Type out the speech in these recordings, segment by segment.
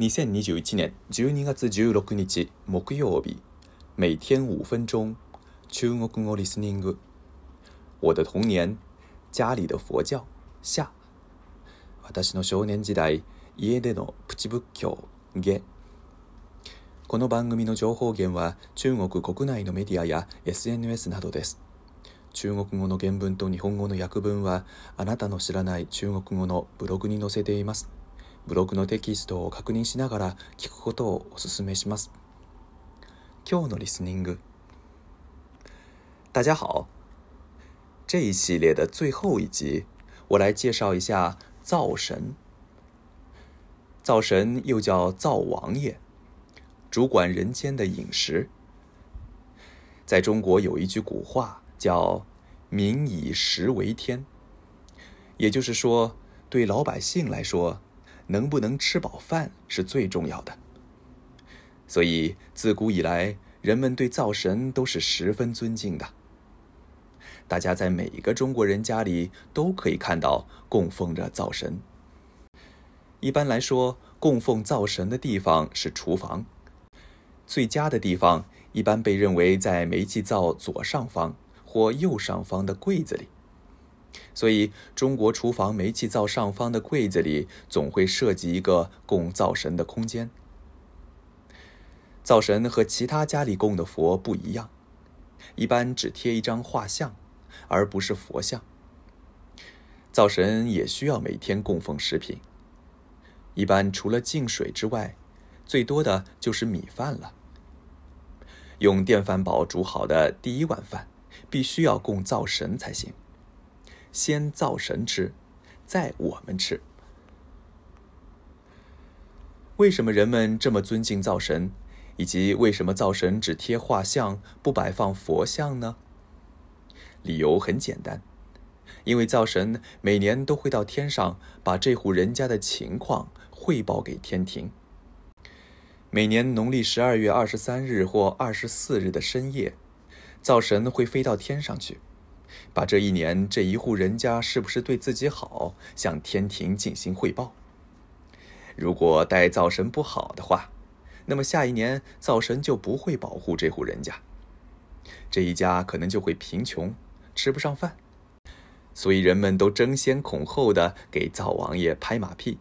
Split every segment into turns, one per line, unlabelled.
2021年12月16日木曜日每天5分钟中国語リスニング我的童年家里的佛教下私の少年時代家でのプチ仏教下この番組の情報源は中国国内のメディアや SNS などです中国語の原文と日本語の訳文はあなたの知らない中国語のブログに載せていますブログのテキストを確認しながら聞くことをお勧めします。今日のリスニング。大家好，这一系列的最后一集，我来介绍一下灶神。灶神又叫灶王爷，主管人间的饮食。在中国有一句古话叫“民以食为天”，也就是说，对老百姓来说。能不能吃饱饭是最重要的，所以自古以来人们对灶神都是十分尊敬的。大家在每一个中国人家里都可以看到供奉着灶神。一般来说，供奉灶神的地方是厨房，最佳的地方一般被认为在煤气灶左上方或右上方的柜子里。所以，中国厨房煤气灶上方的柜子里总会涉及一个供灶神的空间。灶神和其他家里供的佛不一样，一般只贴一张画像，而不是佛像。灶神也需要每天供奉食品，一般除了净水之外，最多的就是米饭了。用电饭煲煮好的第一碗饭，必须要供灶神才行。先灶神吃，再我们吃。为什么人们这么尊敬灶神，以及为什么灶神只贴画像不摆放佛像呢？理由很简单，因为灶神每年都会到天上把这户人家的情况汇报给天庭。每年农历十二月二十三日或二十四日的深夜，灶神会飞到天上去。把这一年这一户人家是不是对自己好，向天庭进行汇报。如果待灶神不好的话，那么下一年灶神就不会保护这户人家，这一家可能就会贫穷，吃不上饭。所以人们都争先恐后的给灶王爷拍马屁。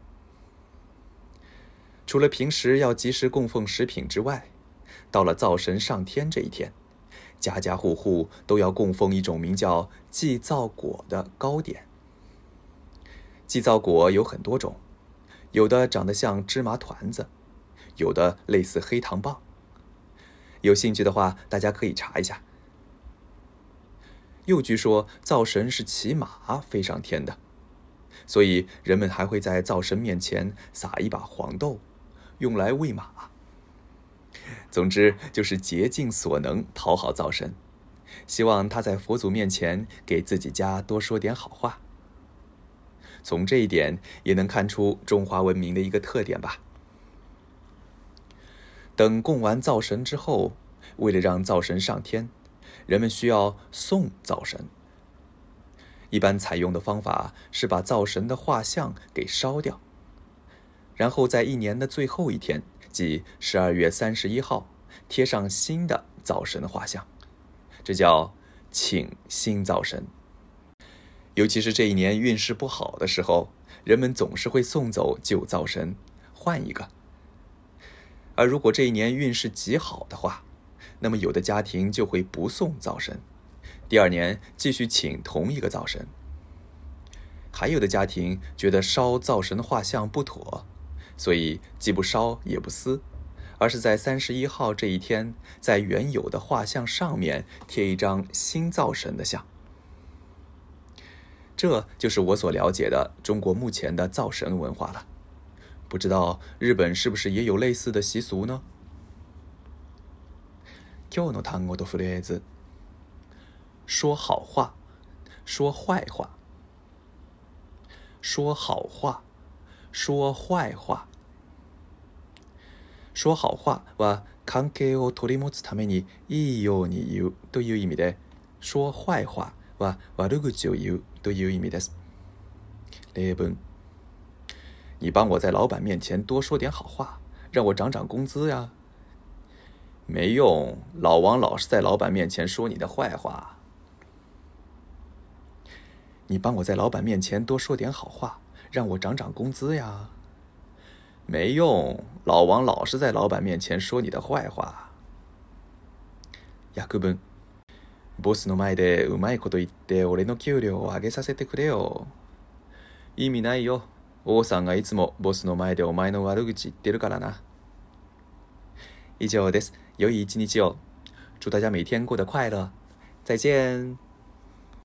除了平时要及时供奉食品之外，到了灶神上天这一天。家家户户都要供奉一种名叫祭灶果的糕点。祭灶果有很多种，有的长得像芝麻团子，有的类似黑糖棒。有兴趣的话，大家可以查一下。又据说灶神是骑马飞上天的，所以人们还会在灶神面前撒一把黄豆，用来喂马。总之，就是竭尽所能讨好灶神，希望他在佛祖面前给自己家多说点好话。从这一点也能看出中华文明的一个特点吧。等供完灶神之后，为了让灶神上天，人们需要送灶神。一般采用的方法是把灶神的画像给烧掉，然后在一年的最后一天。即十二月三十一号，贴上新的灶神画像，这叫请新灶神。尤其是这一年运势不好的时候，人们总是会送走旧灶神，换一个。而如果这一年运势极好的话，那么有的家庭就会不送灶神，第二年继续请同一个灶神。还有的家庭觉得烧灶神的画像不妥。所以既不烧也不撕，而是在三十一号这一天，在原有的画像上面贴一张新造神的像。这就是我所了解的中国目前的造神文化了。不知道日本是不是也有类似的习俗呢？说好话，说坏话，说好话。说坏话，说好话は関係を取り持つためにいいように言うという意味で、说坏话は悪いを言うという意味です。例文：你帮我在老板面前多说点好话，让我涨涨工资呀。没用，老王老是在老板面前说你的坏话。你帮我在老板面前多说点好话。让我涨涨工资呀，没用，老王老是在老板面前说你的坏话。約文，ボスの前でうまいこと言って、俺の給料を上げさせてくれよ。意味ないよ、王さんがいつもボスの前でお前の悪口言ってるからな。以上です、良い一日を。祝大家每天过得快乐，再见。